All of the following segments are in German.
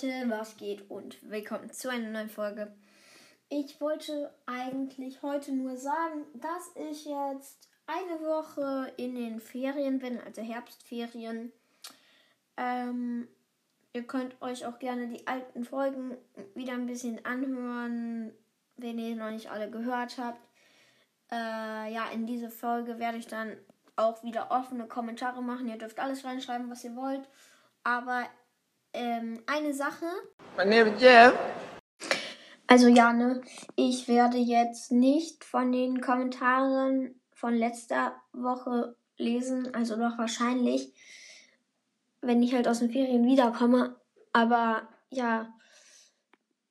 Leute, was geht und willkommen zu einer neuen Folge. Ich wollte eigentlich heute nur sagen, dass ich jetzt eine Woche in den Ferien bin, also Herbstferien. Ähm, ihr könnt euch auch gerne die alten Folgen wieder ein bisschen anhören, wenn ihr noch nicht alle gehört habt. Äh, ja, in diese Folge werde ich dann auch wieder offene Kommentare machen. Ihr dürft alles reinschreiben, was ihr wollt. Aber ähm, eine Sache. My name is Jeff. Also ja, ne, ich werde jetzt nicht von den Kommentaren von letzter Woche lesen, also doch wahrscheinlich, wenn ich halt aus den Ferien wiederkomme. Aber ja,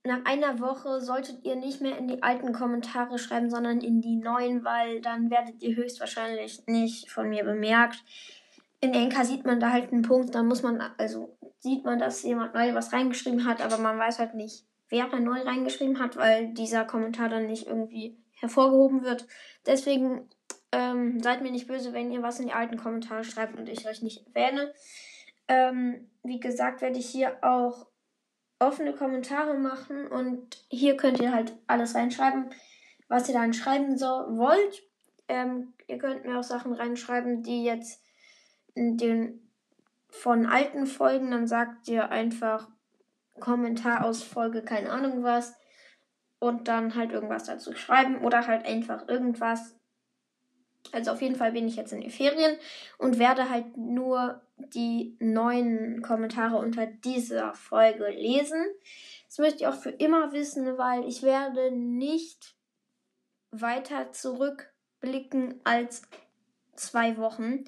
nach einer Woche solltet ihr nicht mehr in die alten Kommentare schreiben, sondern in die neuen, weil dann werdet ihr höchstwahrscheinlich nicht von mir bemerkt. In Enka sieht man da halt einen Punkt, dann muss man, also sieht man, dass jemand neu was reingeschrieben hat, aber man weiß halt nicht, wer da neu reingeschrieben hat, weil dieser Kommentar dann nicht irgendwie hervorgehoben wird. Deswegen ähm, seid mir nicht böse, wenn ihr was in die alten Kommentare schreibt und ich euch nicht erwähne. Ähm, wie gesagt, werde ich hier auch offene Kommentare machen und hier könnt ihr halt alles reinschreiben, was ihr dann schreiben so wollt. Ähm, ihr könnt mir auch Sachen reinschreiben, die jetzt in den von alten Folgen, dann sagt ihr einfach Kommentar aus Folge, keine Ahnung was, und dann halt irgendwas dazu schreiben oder halt einfach irgendwas. Also auf jeden Fall bin ich jetzt in den Ferien und werde halt nur die neuen Kommentare unter dieser Folge lesen. Das möchte ich auch für immer wissen, weil ich werde nicht weiter zurückblicken als zwei Wochen.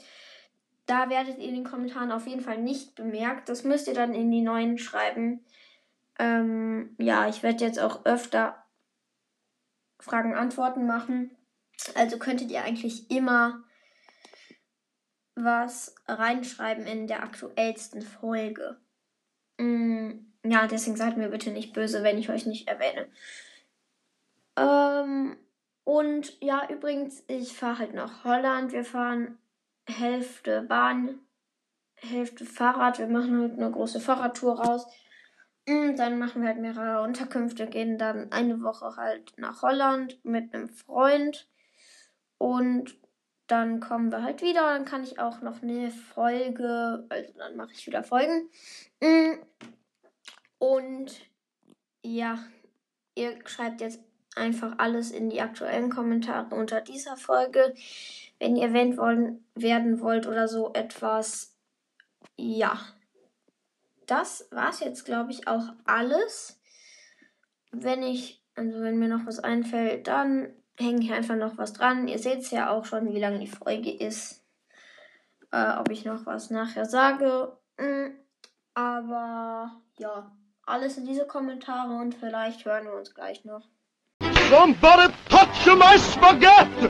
Da werdet ihr in den Kommentaren auf jeden Fall nicht bemerkt. Das müsst ihr dann in die neuen schreiben. Ähm, ja, ich werde jetzt auch öfter Fragen-Antworten machen. Also könntet ihr eigentlich immer was reinschreiben in der aktuellsten Folge. Mm, ja, deswegen seid mir bitte nicht böse, wenn ich euch nicht erwähne. Ähm, und ja, übrigens, ich fahre halt nach Holland. Wir fahren Hälfte Bahn, Hälfte Fahrrad. Wir machen halt eine große Fahrradtour raus. Und dann machen wir halt mehrere Unterkünfte, gehen dann eine Woche halt nach Holland mit einem Freund. Und dann kommen wir halt wieder. Dann kann ich auch noch eine Folge, also dann mache ich wieder Folgen. Und ja, ihr schreibt jetzt einfach alles in die aktuellen Kommentare unter dieser Folge wenn ihr erwähnt wollen, werden wollt oder so etwas. Ja. Das war's jetzt, glaube ich, auch alles. Wenn ich, also wenn mir noch was einfällt, dann hänge ich einfach noch was dran. Ihr seht es ja auch schon, wie lange die Folge ist. Äh, ob ich noch was nachher sage. Mhm. Aber ja, alles in diese Kommentare und vielleicht hören wir uns gleich noch. Somebody touch my spaghetti!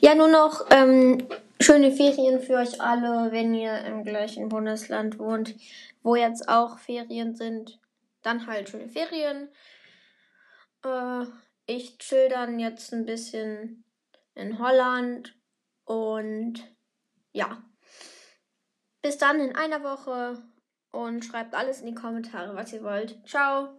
Ja, nur noch ähm, schöne Ferien für euch alle, wenn ihr im gleichen Bundesland wohnt, wo jetzt auch Ferien sind. Dann halt schöne Ferien. Äh, ich chill dann jetzt ein bisschen in Holland und ja. Bis dann in einer Woche und schreibt alles in die Kommentare, was ihr wollt. Ciao.